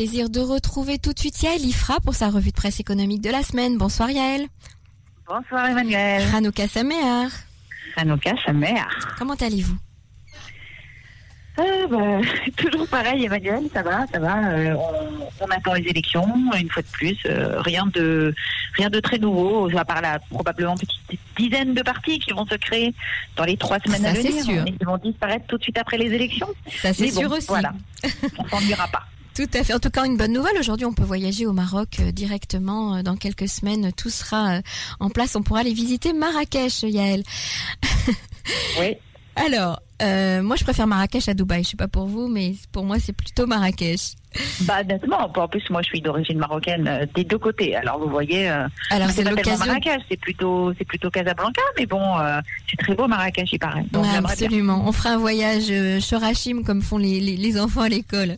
plaisir de retrouver tout de suite Yael Ifra pour sa revue de presse économique de la semaine. Bonsoir Yael. Bonsoir Emmanuel. Hanouka Samer. Hanouka Samer. Comment allez-vous? Euh, bah, toujours pareil, Emmanuel, ça va, ça va. Euh, on, on, attend les élections, une fois de plus. Euh, rien de rien de très nouveau. À part la probablement petite dizaine de partis qui vont se créer dans les trois semaines à venir et qui vont disparaître tout de suite après les élections. Ça c'est sûr aussi. Voilà, on s'ennuiera pas. Tout à fait. En tout cas, une bonne nouvelle. Aujourd'hui, on peut voyager au Maroc directement. Dans quelques semaines, tout sera en place. On pourra aller visiter Marrakech, Yael. Oui. Alors, euh, moi, je préfère Marrakech à Dubaï. Je sais pas pour vous, mais pour moi, c'est plutôt Marrakech. Bah, nettement. En plus, moi, je suis d'origine marocaine euh, des deux côtés. Alors, vous voyez. Euh, Alors, c'est l'occasion. Marrakech, c'est plutôt, c'est plutôt Casablanca, mais bon, euh, c'est très beau Marrakech, il paraît. Donc, absolument. On fera un voyage euh, Shorachim comme font les, les, les enfants à l'école.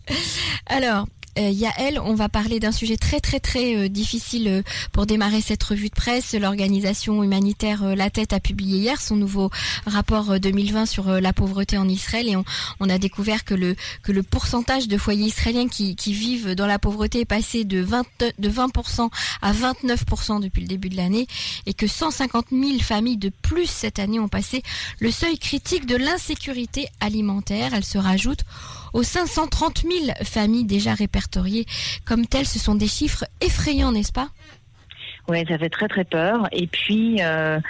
Alors, euh, Yael, on va parler d'un sujet très très très euh, difficile euh, pour démarrer cette revue de presse. L'organisation humanitaire La Tête a publié hier son nouveau rapport 2020 sur la pauvreté en Israël et on, a découvert que le que le pourcentage de foyers israéliens qui, qui vivent dans la pauvreté est passé de 20 de 20% à 29% depuis le début de l'année et que 150 000 familles de plus cette année ont passé le seuil critique de l'insécurité alimentaire. Elle se rajoute aux 530 000 familles déjà répertoriées comme telles. Ce sont des chiffres effrayants, n'est-ce pas? Oui, ça fait très très peur. Et puis, euh,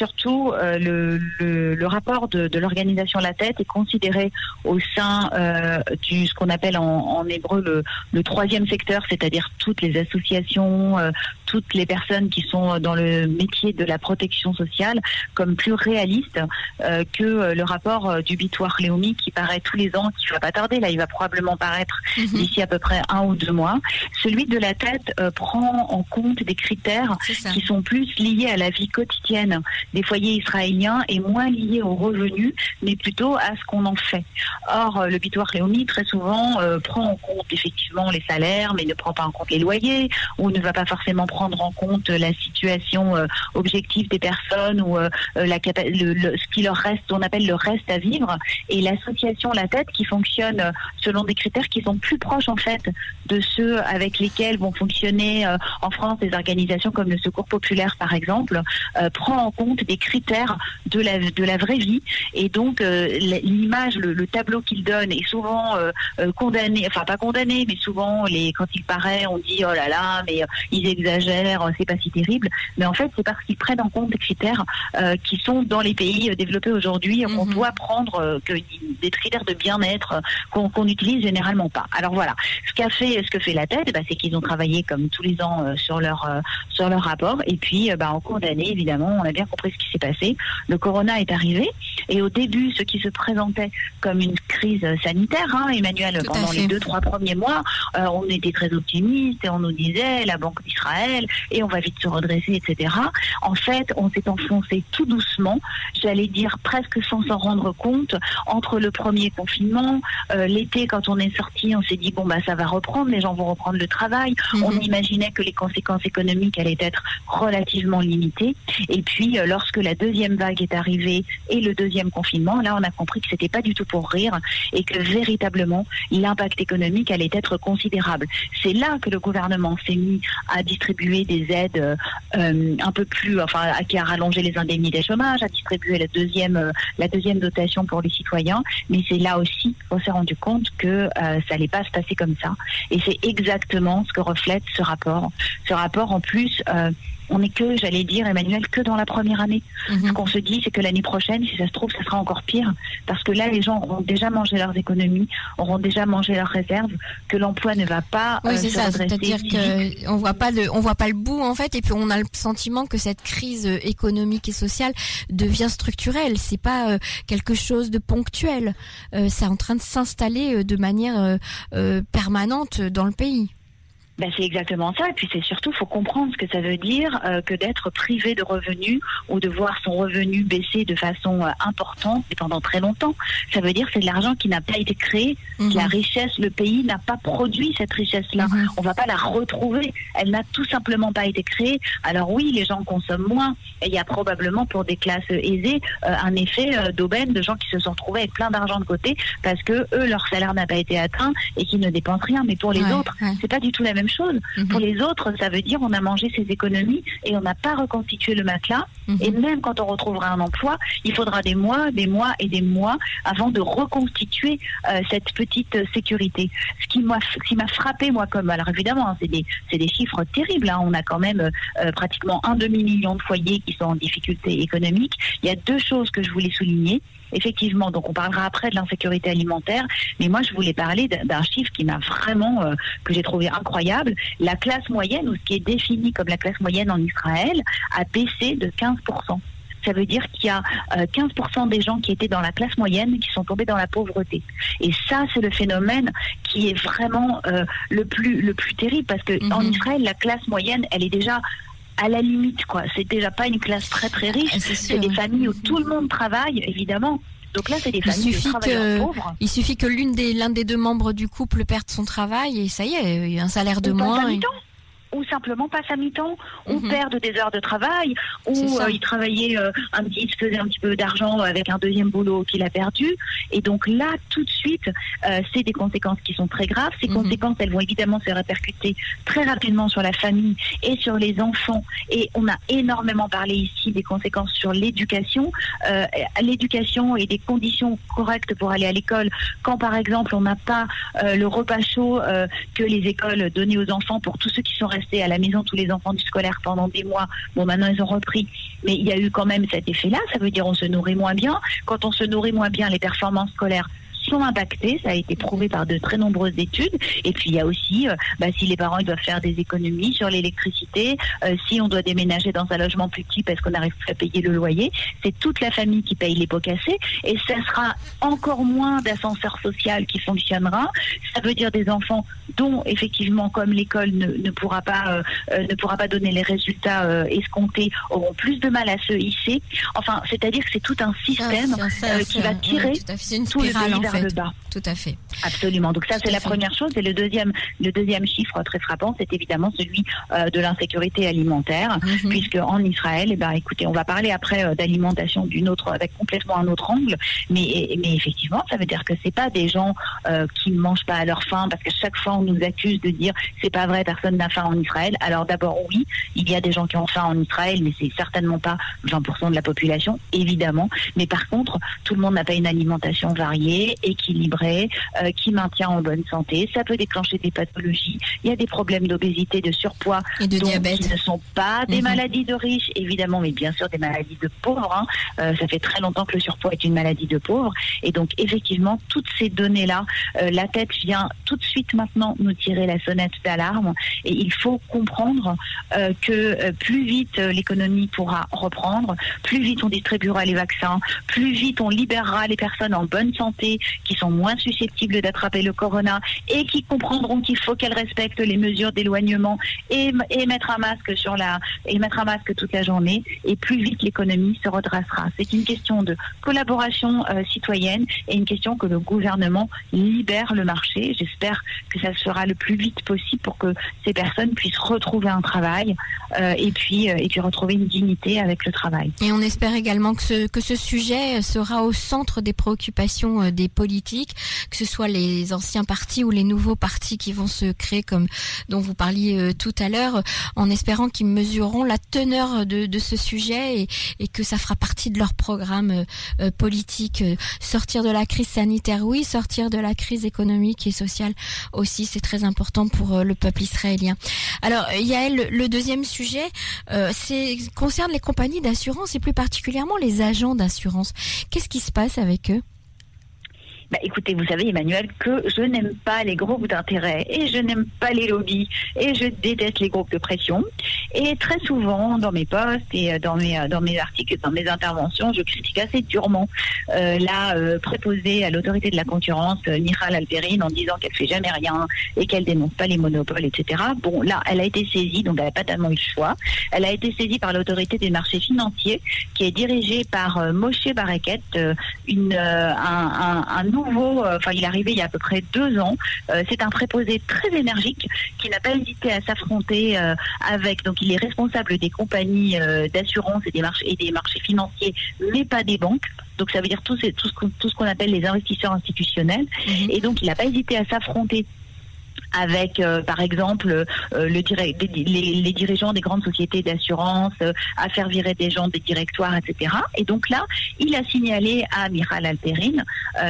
surtout euh, le, rapport de, de l'organisation La Tête est considéré au sein euh, du ce qu'on appelle en, hébreu le, le, troisième secteur, c'est-à-dire toutes les associations, euh, toutes les personnes qui sont dans le métier de la protection sociale, comme plus réaliste euh, que le rapport du Bitoire Léomi qui paraît tous les ans, qui va pas tarder, là il va probablement paraître mm -hmm. d'ici à peu près un ou deux mois. Celui de La Tête euh, prend en compte des critères qui sont plus liés à la vie quotidienne des foyers israéliens est moins lié aux revenus, mais plutôt à ce qu'on en fait. Or, le bitoire Léomi, très souvent, euh, prend en compte effectivement les salaires, mais ne prend pas en compte les loyers, ou ne va pas forcément prendre en compte la situation euh, objective des personnes, ou euh, la, le, ce qui leur reste, on appelle le reste à vivre, et l'association La Tête qui fonctionne selon des critères qui sont plus proches en fait de ceux avec lesquels vont fonctionner en France des organisations comme le Secours Populaire par exemple, prend en compte des critères de la, de la vraie vie. Et donc, euh, l'image, le, le, tableau qu'il donne est souvent euh, euh, condamné, enfin pas condamné, mais souvent, les, quand il paraît, on dit oh là là, mais ils exagèrent, c'est pas si terrible. Mais en fait, c'est parce qu'ils prennent en compte des critères qui sont dans les pays développés aujourd'hui, -hmm. qu'on doit prendre que, des critères de bien-être qu'on qu n'utilise généralement pas. Alors voilà, ce qu'a fait, ce que fait la tête, bah, c'est qu'ils ont travaillé comme tous les ans sur leur sur leur rapport. Et puis, bah, en cours d'année, évidemment, on a bien compris ce qui s'est passé. Le corona est arrivé et au début, ce qui se présentait comme une crise sanitaire, hein, Emmanuel, Tout pendant les deux, trois premiers mois, euh, on était très optimiste et on nous disait la Banque d'Israël et on va vite se redresser, etc. En fait, on s'est enfoncé tout doucement, j'allais dire presque sans s'en rendre compte, entre le premier confinement, euh, l'été, quand on est sorti, on s'est dit, bon, bah, ça va reprendre, les gens vont reprendre le travail. -hmm. On imaginait que les conséquences économiques allaient être relativement limitées. Et puis, euh, lorsque la deuxième vague est arrivée et le deuxième confinement, là on a compris que c'était pas du tout pour rire et que véritablement l'impact économique allait être considérable. C'est là que le gouvernement s'est mis à distribuer des aides euh, un peu plus, enfin, qui a rallongé les indemnités chômage, à distribuer la deuxième, euh, la deuxième dotation pour les citoyens, mais c'est là aussi qu'on s'est rendu compte que euh, ça n'allait pas se passer comme ça. Et c'est exactement ce que reflète ce rapport. Ce rapport, en plus, on n'est que, j'allais dire, Emmanuel, que dans la première année. -hmm. Ce qu'on se dit, c'est que l'année prochaine, si ça se trouve, ça sera encore pire. Parce que là, les gens auront déjà mangé leurs économies, auront déjà mangé leurs réserves, que l'emploi ne va pas. Oui, euh, c'est ça. C'est-à-dire qu'on voit pas le, on voit pas le bout, en fait, et puis on a le sentiment que cette crise économique et sociale devient structurelle. C'est pas euh, quelque chose de ponctuel. Euh, c'est en train de s'installer de manière permanente dans le pays. Ben, c'est exactement ça. Et puis c'est surtout, faut comprendre ce que ça veut dire euh, que d'être privé de revenus ou de voir son revenu baisser de façon euh, importante et pendant très longtemps. Ça veut dire c'est de l'argent qui n'a pas été créé, Mhm. la richesse, le pays n'a pas produit cette richesse-là. Mhm. On va pas la retrouver. Elle n'a tout simplement pas été créée. Alors oui, les gens consomment moins. Et il y a probablement pour des classes aisées euh, un effet d'aubaine de gens qui se sont retrouvés avec plein d'argent de côté parce que eux leur salaire n'a pas été atteint et qu'ils ne dépensent rien. Mais pour les Ouais, autres, ouais. c'est pas du tout la même chose. Mhm. Pour les autres, ça veut dire on a mangé ses économies et on n'a pas reconstitué le matelas. Mhm. Et même quand on retrouvera un emploi, il faudra des mois, des mois et des mois avant de reconstituer euh, cette petite sécurité. Ce qui m'a ce qui m'a frappé moi comme alors évidemment hein, c'est des c'est des chiffres terribles. hein. On a quand même euh, euh, pratiquement un demi million de foyers qui sont en difficulté économique. Il y a deux choses que je voulais souligner. Effectivement, donc on parlera après de l'insécurité alimentaire, mais moi je voulais parler d'un chiffre qui m'a vraiment euh, que j'ai trouvé incroyable. La classe moyenne, ou ce qui est défini comme la classe moyenne en Israël, a baissé de 15% ça veut dire qu'il y a euh, 15% des gens qui étaient dans la classe moyenne qui sont tombés dans la pauvreté. Et ça, c'est le phénomène qui est vraiment euh, le plus le plus terrible parce que Mhm. en Israël, la classe moyenne, elle est déjà à la limite, quoi. C'est déjà pas une classe très très riche. Ah, c'est des familles où tout le monde travaille, évidemment. Donc là, c'est des Il familles suffit que- pauvres. Il suffit que l'une des l'un des deux membres du couple perde son travail et ça y est, il y a un salaire de ou moins. Ou simplement passe à mi-temps, ou Mhm. perdent des heures de travail, ou euh, il travaillait euh, un petit, faisait un petit peu d'argent avec un deuxième boulot qu'il a perdu. Et donc là, tout de suite, euh, c'est des conséquences qui sont très graves. Ces Mhm. conséquences, elles vont évidemment se répercuter très rapidement sur la famille et sur les enfants. Et on a énormément parlé ici des conséquences sur l'éducation, euh, l'éducation et des conditions correctes pour aller à l'école. Quand par exemple on n'a pas euh, le repas chaud que les écoles donnaient aux enfants pour tous ceux qui sont restés à la maison, tous les enfants du scolaire pendant des mois. Bon, maintenant ils ont repris, mais il y a eu quand même cet effet-là. Ça veut dire on se nourrit moins bien. Quand on se nourrit moins bien, les performances scolaires sont impactées. Ça a été prouvé par de très nombreuses études. Et puis il y a aussi, euh, bah, si les parents ils doivent faire des économies sur l'électricité, euh, si on doit déménager dans un logement plus petit parce qu'on n'arrive plus à payer le loyer, c'est toute la famille qui paye les pots cassés. Et ça sera encore moins d'ascenseur social qui fonctionnera. Ça veut dire des enfants dont effectivement, comme l'école ne, ne pourra pas euh, ne pourra pas donner les résultats escomptés, auront plus de mal à se hisser. Enfin, c'est-à-dire que c'est tout un système Ça, ça, ça, qui va ouais, tirer tout une tout le spirale pays en vers fait. le bas. Tout à fait. Absolument. Donc ça, c'est la fait. première chose. Et le deuxième, le deuxième chiffre très frappant, c'est évidemment celui euh, de l'insécurité alimentaire. Mhm. Puisque en Israël, eh ben, écoutez, on va parler après euh, d'alimentation d'une autre, avec complètement un autre angle, mais, mais effectivement, ça veut dire que c'est pas des gens euh, qui ne mangent pas à leur faim, parce que chaque fois on nous accuse de dire c'est pas vrai, personne n'a faim en Israël. Alors d'abord oui, il y a des gens qui ont faim en Israël, mais c'est certainement pas 20% de la population, évidemment. Mais par contre, tout le monde n'a pas une alimentation variée, équilibrée, euh, qui maintient en bonne santé. Ça peut déclencher des pathologies. Il y a des problèmes d'obésité, de surpoids, Et de donc, diabète. qui ne sont pas des Mhm. maladies de riches, évidemment, mais bien sûr des maladies de pauvres. hein. Euh, ça fait très longtemps que le surpoids est une maladie de pauvres. Et donc, effectivement, toutes ces données-là, euh, la tête vient tout de suite maintenant nous tirer la sonnette d'alarme. Et il faut comprendre que plus vite l'économie pourra reprendre, plus vite on distribuera les vaccins, plus vite on libérera les personnes en bonne santé qui sont moins susceptibles d'attraper le corona et qui comprendront qu'il faut qu'elles respectent les mesures d'éloignement et, et mettre un masque sur la et mettre un masque toute la journée et plus vite l'économie se redressera. C'est une question de collaboration euh, citoyenne et une question que le gouvernement libère le marché. J'espère que ça se fera le plus vite possible pour que ces personnes puissent retrouver un travail euh, et puis euh, et puis retrouver une dignité avec le travail. Et on espère également que ce, que ce sujet sera au centre des préoccupations des politiques, que ce soit les anciens partis ou les nouveaux partis qui vont se créer, comme dont vous parliez euh, tout à l'heure, en espérant qu'ils mesureront la teneur de, ce sujet et, que ça fera partie de leur programme euh, euh, politique. Sortir de la crise sanitaire, oui, sortir de la crise économique et sociale aussi, c'est très important pour le peuple israélien. Alors, Yael, le- deuxième sujet, concerne les compagnies d'assurance et plus particulièrement les agents d'assurance. Qu'est-ce qui se passe avec eux? Bah, écoutez, vous savez, Emmanuel, que je n'aime pas les groupes d'intérêt et je n'aime pas les lobbies et je déteste les groupes de pression. Et très souvent, dans mes posts et dans mes, dans mes articles, dans mes interventions, je critique assez durement euh, la euh, préposée à l'autorité de la concurrence, euh, Nihal Alperine, en disant qu'elle fait jamais rien et qu'elle dénonce pas les monopoles, etc. Bon, là, elle a été saisie, donc elle n'a pas tellement eu le choix. Elle a été saisie par l'autorité des marchés financiers, qui est dirigée par Moshe Bareket, une, un, un nouveau euh, enfin il est arrivé il y a à peu près deux ans. Euh, c'est un préposé très énergique qui n'a pas hésité à s'affronter euh, avec. Donc il est responsable des compagnies d'assurance et des marchés et des marchés financiers, mais pas des banques. Donc ça veut dire tout, tout ce qu'on appelle les investisseurs institutionnels. Mhm. Et donc il n'a pas hésité à s'affronter avec, euh, par exemple, euh, le les, dirigeants des grandes sociétés d'assurance, euh, à faire virer des gens des directoires, etc. Et donc là, il a signalé à Miral Alterine,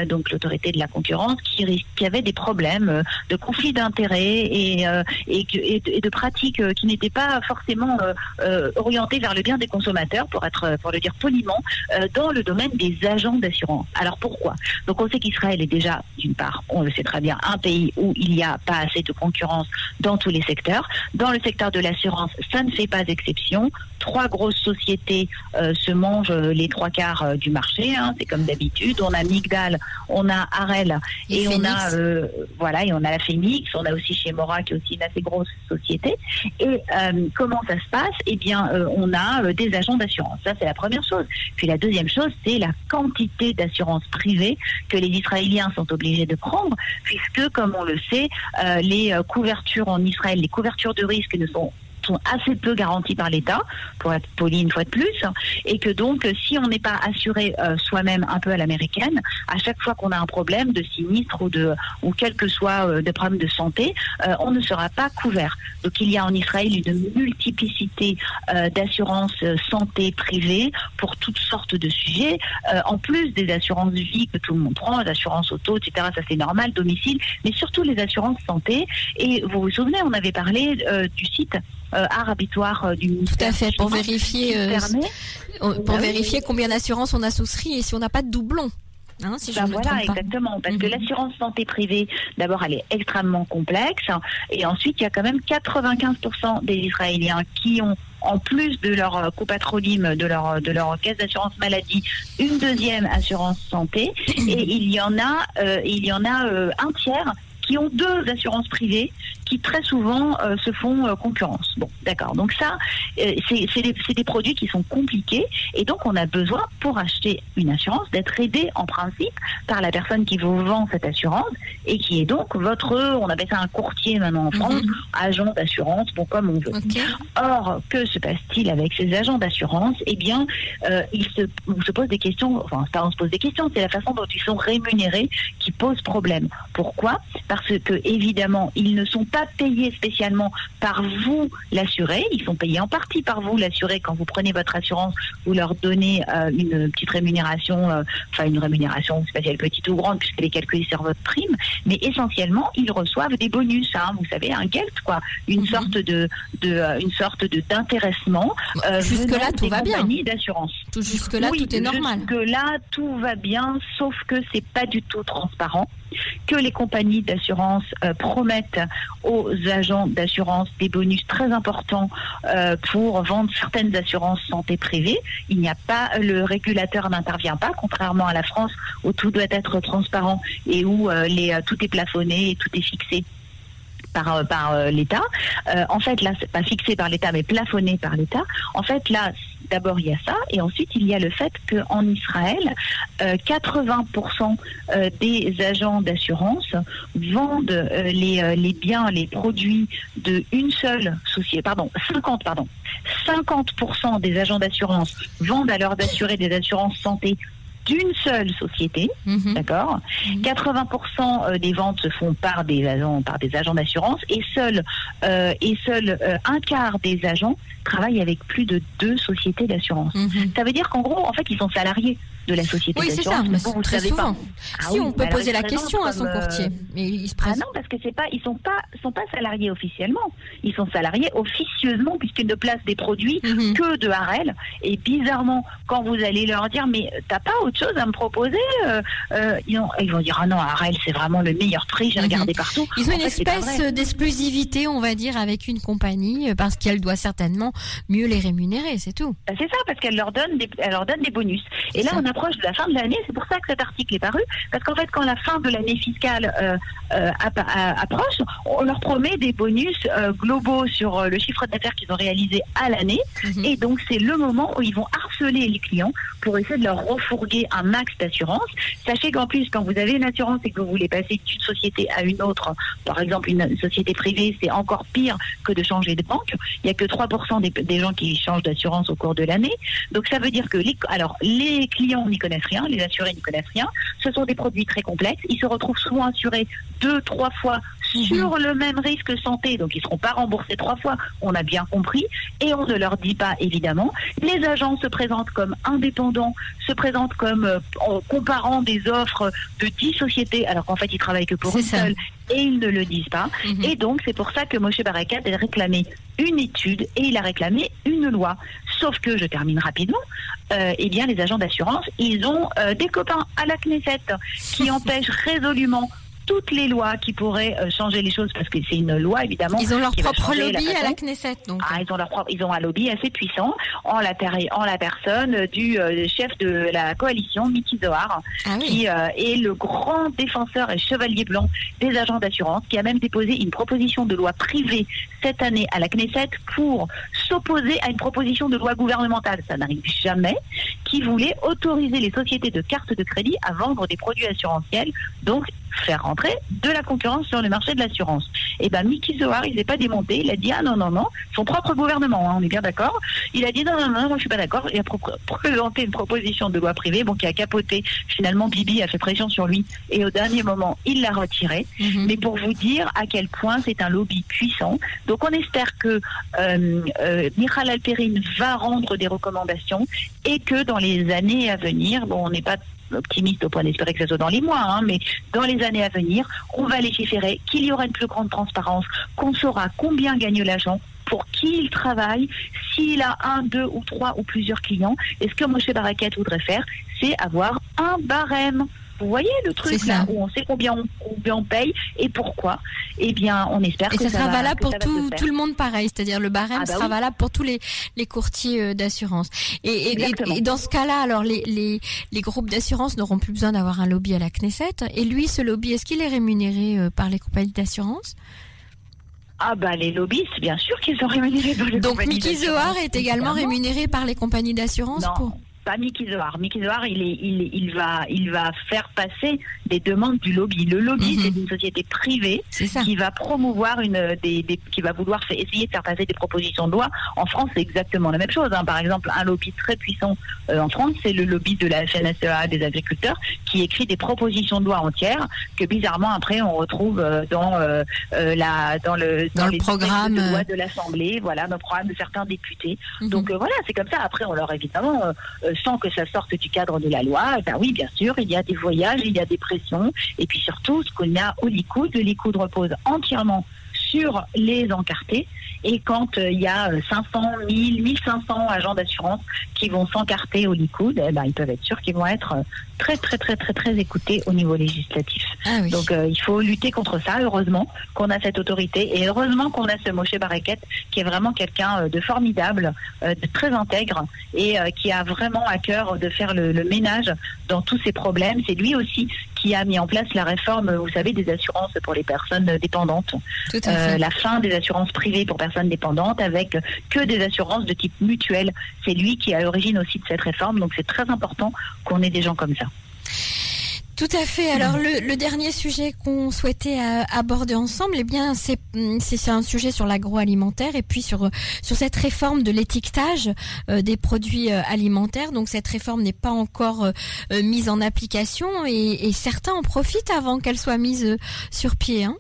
donc l'autorité de la concurrence, qui, qui avait des problèmes de conflit d'intérêts et, de pratiques qui n'étaient pas forcément orientées vers le bien des consommateurs, pour être, pour le dire poliment, dans le domaine des agents d'assurance. Alors pourquoi? Donc on sait qu'Israël est déjà, d'une part, on le sait très bien, un pays où il n'y a pas assez de concurrence dans tous les secteurs. Dans le secteur de l'assurance, ça ne fait pas exception. Trois grosses sociétés euh, se mangent euh, les trois quarts euh, du marché. Hein, c'est comme d'habitude. On a Migdal, on a Arel et, on a voilà et on a la Phoenix. On a aussi chez Mora qui est aussi une assez grosse société. Et comment ça se passe? Eh bien, on a des agents d'assurance. Ça c'est la première chose. Puis la deuxième chose, c'est la quantité d'assurance privée que les Israéliens sont obligés de prendre, puisque comme on le sait, les couvertures en Israël, les couvertures de risque ne sont sont assez peu garanties par l'État, pour être poli une fois de plus, et que donc si on n'est pas assuré euh, soi-même un peu à l'américaine, à chaque fois qu'on a un problème de sinistre ou de ou quel que soit euh, des problèmes de santé, euh, on ne sera pas couvert. Donc il y a en Israël une multiplicité d'assurances santé privées pour toutes sortes de sujets, en plus des assurances vie que tout le monde prend, les assurances auto, etc. Ça c'est normal, domicile, mais surtout les assurances santé. Et vous vous souvenez, on avait parlé du site euh, arabitoire euh, du ministère. Tout à fait, pour vérifier, euh, pour vérifier combien d'assurances on a souscrit et si on n'a pas de doublons. Hein, si ben voilà, exactement. Parce que mhm. l'assurance santé privée, d'abord, elle est extrêmement complexe. Et ensuite, il y a quand même 95% des Israéliens qui ont, en plus de leur copatronyme, de leur, de leur caisse d'assurance maladie, une deuxième assurance santé. Et il y en a, il y en a un tiers qui ont deux assurances privées qui très souvent euh, se font euh, concurrence. Bon, d'accord. Donc ça, euh, c'est des, des, produits qui sont compliqués et donc on a besoin pour acheter une assurance d'être aidé en principe par la personne qui vous vend cette assurance et qui est donc votre, on appelle ça un courtier maintenant en France, mhm. agent d'assurance, bon comme on veut. Or, que se passe-t-il avec ces agents d'assurance? Eh bien, ils se, on se pose des questions, enfin pas on se pose des questions, c'est la façon dont ils sont rémunérés qui pose problème. Pourquoi? Parce que évidemment, ils ne sont pas payés spécialement par vous l'assuré, ils sont payés en partie par vous l'assuré quand vous prenez votre assurance, vous leur donnez euh, une petite rémunération, euh, enfin une rémunération spéciale petite ou grande puisqu'elle est calculée sur votre prime, mais essentiellement ils reçoivent des bonus, hein, vous savez un gelt quoi, une mhm. sorte de, de euh, une sorte de d'intéressement. jusque là tout va bien. d'assurance. Jusque là tout est normal. Jusque là tout va bien, sauf que c'est pas du tout transparent que les compagnies d'assurance euh, promettent aux agents d'assurance des bonus très importants euh, pour vendre certaines assurances santé privées. Il n'y a pas, le régulateur n'intervient pas, contrairement à la France où tout doit être transparent et où euh, tout est plafonné et tout est fixé par, par l'État. en fait, là, c'est pas fixé par l'État, mais plafonné par l'État. En fait, là, d'abord il y a ça, et ensuite il y a le fait qu'en Israël, 80% euh, euh, des agents d'assurance vendent euh, les, les, biens, les produits de une seule société, pardon, 50, pardon, 50% des agents d'assurance vendent à leurs assurés des assurances santé d'une seule société, mhm. d'accord 80% mhm. des ventes se font par des agents, par des agents d'assurance et seul et seul un quart des agents travaillent avec plus de deux sociétés d'assurance. Mhm. Ça veut dire qu'en gros, en fait, ils sont salariés de la société Oui, c'est ça, mais vous très souvent. pas. Ah si oui, on peut poser ils la question à son présentent courtier, euh, mais il se Ah non, parce que c'est pas, ils sont pas, sont pas salariés officiellement. Ils sont salariés officieusement puisqu'ils ne placent des produits Mhm. que de Harel. Et bizarrement, quand vous allez leur dire, mais t'as pas autre chose à me proposer euh, euh, ils, ont- ils vont dire, ah non, Harel, c'est vraiment le meilleur prix. J'ai Mhm. regardé partout. Ils ont En une fait, espèce d'exclusivité, on va dire, avec une compagnie, euh, parce qu'elle doit certainement mieux les rémunérer, c'est tout. Bah, C'est ça, parce qu'elle leur donne des, elle leur donne des bonus. Et là, ça. on de la fin de l'année. C'est pour ça que cet article est paru, parce qu'en fait, quand la fin de l'année fiscale euh, euh, a- approche, on leur promet des bonus euh, globaux sur euh, le chiffre d'affaires qu'ils ont réalisé à l'année. Mhm. Et donc, c'est le moment où ils vont les clients pour essayer de leur refourguer un max d'assurance. Sachez qu'en plus, quand vous avez une assurance et que vous voulez passer d'une société à une autre, par exemple une société privée, c'est encore pire que de changer de banque. Il n'y a que 3% des, des gens qui changent d'assurance au cours de l'année. Donc, ça veut dire que les, alors, les clients n'y connaissent rien, les assurés n'y connaissent rien. Ce sont des produits très complexes. Ils se retrouvent souvent assurés deux, trois fois sur le même risque santé, donc ils ne seront pas remboursés trois fois, on a bien compris, et on ne leur dit pas évidemment. Les agents se présentent comme indépendants, se présentent comme euh, en comparant des offres de 10 sociétés, alors qu'en fait ils travaillent que pour une ça. seule, et ils ne le disent pas. Mhm. Et donc, c'est pour ça que Moshe Barakat a réclamé une étude et il a réclamé une loi. Sauf que, je termine rapidement, euh, eh bien, les agents d'assurance, ils ont euh, des copains à la Knesset qui empêchent résolument toutes les lois qui pourraient euh, changer les choses parce que c'est une loi évidemment. Ils ont leur propre changer la lobby à la Knesset, donc. Ah, ils ont leur propre, ils ont un lobby assez puissant en la, en la personne du euh, chef de la coalition, Miki Zohar, Ah oui. qui euh, est le grand défenseur et chevalier blanc des agents d'assurance, qui a même déposé une proposition de loi privée cette année à la Knesset pour s'opposer à une proposition de loi gouvernementale, ça n'arrive jamais, qui voulait autoriser les sociétés de cartes de crédit à vendre des produits assurantiels, donc faire rentrer de la concurrence sur le marché de l'assurance. Et ben Mickey Zohar, il s'est pas démonté, il a dit ah non non non, son propre gouvernement, hein, on est bien d'accord. Il a dit non non non, moi je suis pas d'accord. Il a présenté une proposition de loi privée, bon qui a capoté. Finalement, Bibi a fait pression sur lui et au dernier moment, il l'a retiré. Mhm. Mais pour vous dire à quel point c'est un lobby puissant. Donc on espère que euh, euh, Michal Alperin va rendre des recommandations et que dans les années à venir, bon on n'est pas optimiste au point d'espérer que ce soit dans les mois, hein, mais dans les années à venir, on va légiférer, qu'il y aura une plus grande transparence, qu'on saura combien gagne l'agent, pour qui il travaille, s'il a un, deux ou trois ou plusieurs clients. Et ce que Moshe Baraket voudrait faire, c'est avoir un barème. Vous voyez le truc là où on sait combien on, combien on paye et pourquoi? Eh bien, on espère Et que ça sera va- valable pour tout, le monde pareil, c'est-à-dire le barème Ah bah sera oui. valable pour tous les, les courtiers euh, d'assurance. Et, dans ce cas-là, alors les, les, les groupes d'assurance n'auront plus besoin d'avoir un lobby à la Knesset. Et lui, ce lobby, est-ce qu'il est rémunéré euh, par les compagnies d'assurance? Ah bah les lobbyistes, bien sûr qu'ils sont rémunérés par les Donc compagnies Mickey d'assurance, Zohar est également rémunéré par les compagnies d'assurance pour... pas Mickey Zohar. Mickey Zohar, il, est, il, il, va, il va faire passer des demandes du lobby. Le lobby, Mhm. c'est une société privée qui va promouvoir une des, des- qui va vouloir essayer de faire passer des propositions de loi. En France, c'est exactement la même chose. hein. Par exemple, un lobby très puissant euh, en France, c'est le lobby de la FNSEA des agriculteurs qui écrit des propositions de loi entières que bizarrement après on retrouve euh, dans euh, euh, la dans le Dans le les programme, de loi de l'Assemblée, voilà, dans le programme de certains députés. Mhm. Donc voilà, c'est comme ça. Après, on leur évidemment, sans que ça sorte du cadre de la loi, eh ben oui, bien sûr, il y a des voyages, il y a des pressions, et puis surtout, ce qu'on a au Likoud, le Likoud repose entièrement sur les encartés. Et quand euh, il y a euh, 500, 1000, 1500 agents d'assurance qui vont s'encarter au Likoud, eh ben, ils peuvent être sûrs qu'ils vont être euh, très, très, très, très, très écoutés au niveau législatif. Ah oui. Donc euh, il faut lutter contre ça. Heureusement qu'on a cette autorité et heureusement qu'on a ce Moshe Baraket qui est vraiment quelqu'un euh, de formidable, euh, de très intègre et euh, qui a vraiment à cœur de faire le, le ménage dans tous ces problèmes. C'est lui aussi qui a mis en place la réforme, vous savez, des assurances pour les personnes dépendantes. Tout à Euh, la fin des assurances privées pour personnes dépendantes avec que des assurances de type mutuel. C'est lui qui est à l'origine aussi de cette réforme. Donc c'est très important qu'on ait des gens comme ça. Tout à fait. Alors le, dernier sujet qu'on souhaitait euh, aborder ensemble, eh bien c'est hum, c'est un sujet sur l'agroalimentaire et puis sur cette réforme de l'étiquetage euh, des produits euh, alimentaires. Donc cette réforme n'est pas encore mise en application et, certains en profitent avant qu'elle soit mise sur pied. Hein.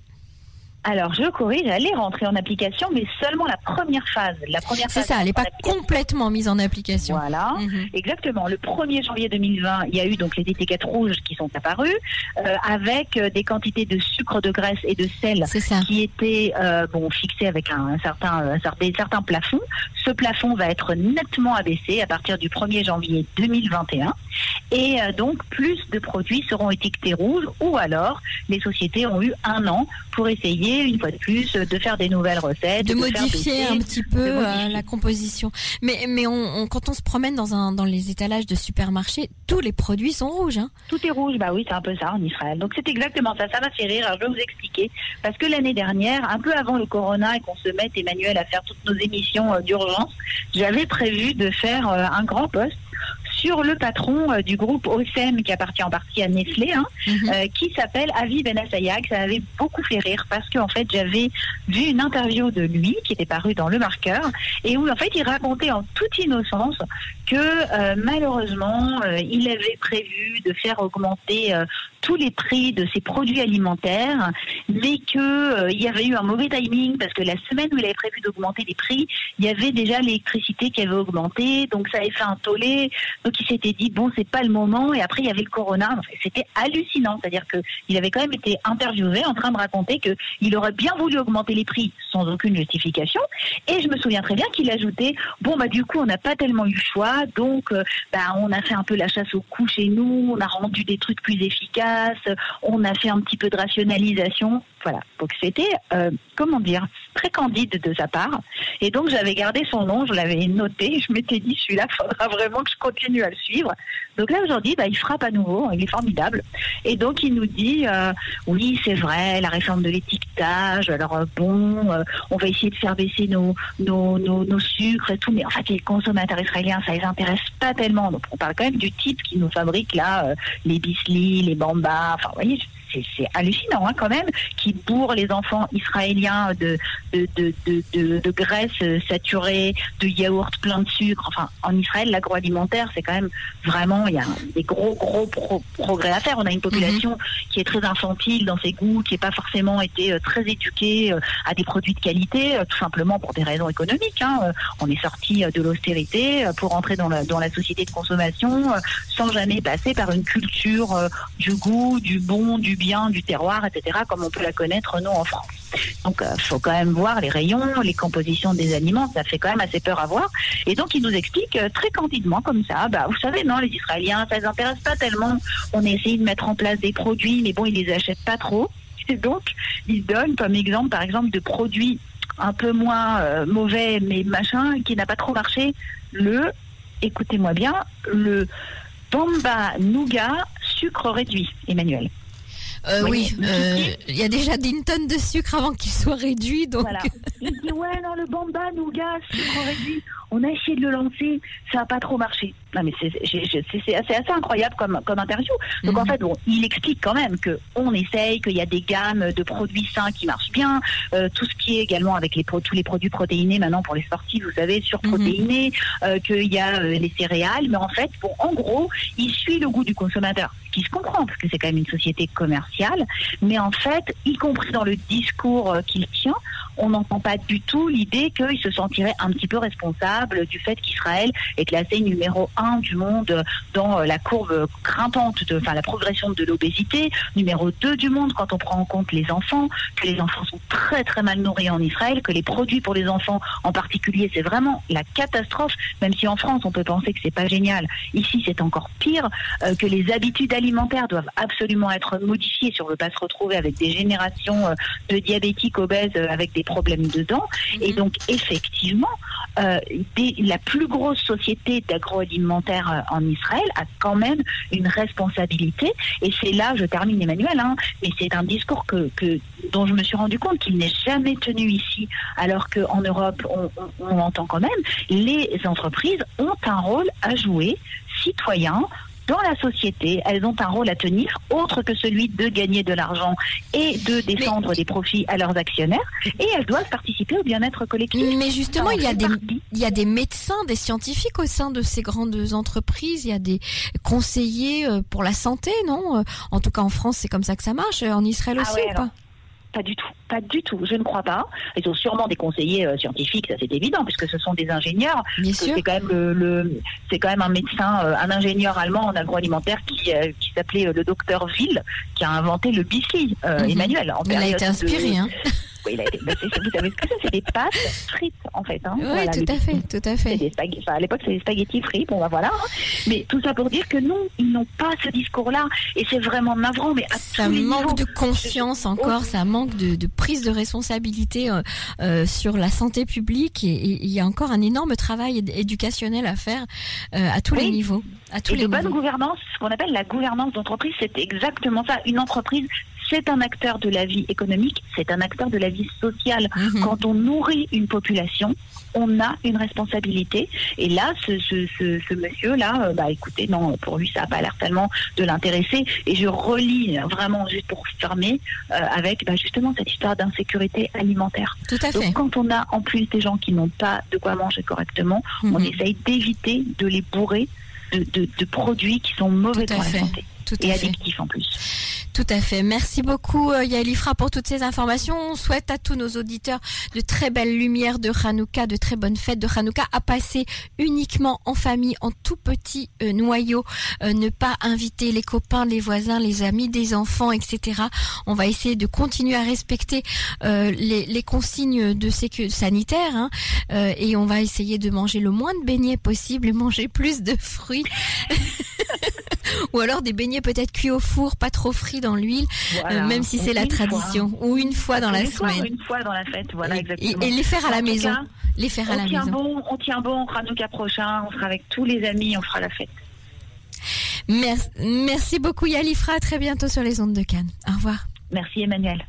Alors, je corrige, elle est rentrée en application, mais seulement la première phase. La première C'est ça, elle n'est pas complètement mise en application. Voilà, mhm. exactement. Le 1er janvier 2020, il y a eu donc les étiquettes rouges qui sont apparues, euh, avec euh, des quantités de sucre, de graisse et de sel qui étaient euh, bon fixées avec un, certain, un certain plafond. Ce plafond va être nettement abaissé à partir du 1er janvier 2021. Et donc, plus de produits seront étiquetés rouges, ou alors les sociétés ont eu un an pour essayer une fois de plus, de faire des nouvelles recettes, de, modifier un petit peu euh, la composition. Mais mais on, quand on se promène dans un dans les étalages de supermarchés, tous les produits sont rouges. Hein. Tout est rouge, bah oui, c'est un peu ça en Israël. Donc c'est exactement ça. Ça m'a fait rire. Alors je vais vous expliquer parce que l'année dernière, un peu avant le corona et qu'on se mette Emmanuel à faire toutes nos émissions euh, d'urgence, j'avais prévu de faire euh, un grand poste sur le patron euh, du groupe OSM qui appartient en partie à Nestlé, hein, mhm. euh, qui s'appelle Avi Benassayag. Ça avait beaucoup fait rire parce qu'en fait j'avais vu une interview de lui qui était parue dans Le Marqueur et où en fait il racontait en toute innocence que euh, malheureusement il avait prévu de faire augmenter tous les prix de ses produits alimentaires, mais que il y avait eu un mauvais timing parce que la semaine où il avait prévu d'augmenter les prix, il y avait déjà l'électricité qui avait augmenté, donc ça avait fait un tollé. Donc il s'était dit bon c'est pas le moment et après il y avait le corona. C'était hallucinant, c'est-à-dire que il avait quand même été interviewé en train de raconter que il aurait bien voulu augmenter les prix sans aucune justification. Et je me souviens très bien qu'il ajoutait bon bah du coup on n'a pas tellement eu le choix, donc euh, bah on a fait un peu la chasse au cou chez nous, on a rendu des trucs plus efficaces, on a fait un petit peu de rationalisation. Voilà. Donc c'était, euh, comment dire, très candide de sa part. Et donc j'avais gardé son nom, je l'avais noté, je m'étais dit celui-là, il faudra vraiment que je continue à le suivre. Donc là aujourd'hui, bah, il frappe à nouveau, il est formidable. Et donc il nous dit, euh, oui c'est vrai, la réforme de l'étiquetage, alors euh, bon, on va essayer de faire baisser nos, nos, nos, sucres et tout, mais en fait les consommateurs israéliens, ça les intéresse pas tellement. Donc on parle quand même du type qui nous fabrique là les bislis, les bambas, enfin vous voyez, c'est hallucinant hein, quand même, qui bourre les enfants israéliens de, de, de, de, de graisse saturée, de yaourt plein de sucre. Enfin, en Israël, l'agroalimentaire, c'est quand même vraiment, il y a des gros, gros progrès à faire. On a une population mhm. qui est très infantile dans ses goûts, qui n'est pas forcément été euh, très éduquée euh, à des produits de qualité, euh, tout simplement pour des raisons économiques. Hein. On est sorti de l'austérité pour entrer dans la, dans la société de consommation sans jamais passer par une culture du goût, du bon, du bien du terroir, etc., comme on peut la connaître, nous, en France. Donc, il euh, faut quand même voir les rayons, les compositions des aliments, ça fait quand même assez peur à voir. Et donc, il nous explique euh, très candidement, comme ça, bah, vous savez, non, les Israéliens, ça les intéresse pas tellement. On a essayé de mettre en place des produits, mais bon, ils les achètent pas trop. Et donc, il donne comme exemple, par exemple, de produits un peu moins euh, mauvais, mais machin, qui n'a pas trop marché, le, écoutez-moi bien, le Bamba Nougat sucre réduit, Emmanuel. Euh, oui, euh, il y a déjà une tonne de sucre avant qu'il soit réduit. Donc... Voilà. Il dit ouais, non, le bamba, nougat, sucre réduit. On a essayé de le lancer, ça n'a pas trop marché. Non, mais c'est assez, incroyable comme, comme interview. Donc en mhm. fait, bon, il explique quand même que on essaye, qu'il y a des gammes de produits sains qui marchent bien, euh, tout ce qui est également avec les tous les produits protéinés maintenant pour les sportifs, vous savez, surprotéinés, mm qu'il y a les céréales. Mais en fait, bon, en gros, il suit le goût du consommateur, ce qui se comprend parce que c'est quand même une société commerciale. Mais en fait, y compris dans le discours qu'il tient, on n'entend pas du tout l'idée qu'il se sentirait un petit peu responsable du fait qu'Israël est classé numéro un du monde dans la courbe grimpante, de, enfin la progression de l'obésité, numéro 2 du monde quand on prend en compte les enfants, que les enfants sont très très mal nourris en Israël, que les produits pour les enfants en particulier c'est vraiment la catastrophe, même si en France on peut penser que c'est pas génial, ici c'est encore pire, euh, que les habitudes alimentaires doivent absolument être modifiées. Si on veut pas se retrouver avec des générations euh, de diabétiques obèses euh, avec des problèmes dedans. Et mhm. donc, effectivement, euh, la plus grosse société d'agroalimentaire euh, en Israël a quand même une responsabilité. Et c'est là, je termine Emmanuel, hein, mais c'est un discours que, dont je me suis rendu compte qu'il n'est jamais tenu ici, alors qu'en Europe, on, on, entend quand même, les entreprises ont un rôle à jouer citoyen dans la société, elles ont un rôle à tenir autre que celui de gagner de l'argent et de défendre des profits à leurs actionnaires. Et elles doivent participer au bien-être collectif. Mais justement, il y a des il y a des médecins, des scientifiques au sein de ces grandes entreprises, il y a des conseillers euh, pour la santé, non? En tout cas en France, c'est comme ça que ça marche, en Israël ah aussi ou pas? Pas du tout, pas du tout. Je ne crois pas. Ils ont sûrement des conseillers euh, scientifiques, ça c'est évident, puisque ce sont des ingénieurs. C'est quand même le, c'est quand même un médecin, euh, un ingénieur allemand en agroalimentaire qui, euh, qui s'appelait le docteur Ville, qui a inventé le biscuit, Mhm. Emmanuel. En Il a été inspiré, de- hein. Bah, vous savez ce que c'est C'est des pâtes frites en fait. Hein. Oui, Voilà, tout à fait, tout à fait. des. Enfin, à l'époque, c'est des spaghettis frits. Bon, bah, voilà. hein. Mais tout ça pour dire que non, ils n'ont pas ce discours-là. Et c'est vraiment navrant, mais à Ça tous les manque niveaux. de conscience encore, ça manque de, de prise de responsabilité euh, euh, sur la santé publique et il y a encore un énorme travail éd- éducationnel à faire euh, à tous les niveaux. À tous Et les de bonne gouvernance, ce qu'on appelle la gouvernance d'entreprise, c'est exactement ça. Une entreprise, c'est un acteur de la vie économique, c'est un acteur de la vie sociale. Mhm. Quand on nourrit une population, on a une responsabilité. Et là, ce, ce, ce, ce monsieur-là, euh, bah écoutez, non, pour lui, ça n'a pas l'air tellement de l'intéresser. Et je relis vraiment juste pour fermer euh, avec bah, justement cette histoire d'insécurité alimentaire. Tout à fait. Donc quand on a en plus des gens qui n'ont pas de quoi manger correctement, on Mhm. essaye d'éviter de les bourrer de, de, de produits qui sont mauvais pour la santé et addictifs en plus. Tout à fait. Merci beaucoup euh, Yael Ifra pour toutes ces informations. On souhaite à tous nos auditeurs de très belles lumières de Hanouka, de très bonnes fêtes de Hanouka à passer uniquement en famille, en tout petit euh, noyau. Euh, ne pas inviter les copains, les voisins, les amis des enfants, etc. On va essayer de continuer à respecter les, consignes de sécu sanitaires hein, et on va essayer de manger le moins de beignets possible et manger plus de fruits. Ou alors des beignets peut-être cuits au four, pas trop frits dans l'huile, Voilà. euh, même si c'est la fois. tradition, ou une fois dans la fois, semaine. Une fois dans la fête, voilà et, exactement. et- et les faire à la En maison. cas, les faire à la on tient maison. bon, on tient bon, Hanouka prochain, on sera avec tous les amis, on fera la fête. Merci, merci beaucoup Yalifra, à très bientôt sur les ondes de Cannes. Au revoir. Merci Emmanuel.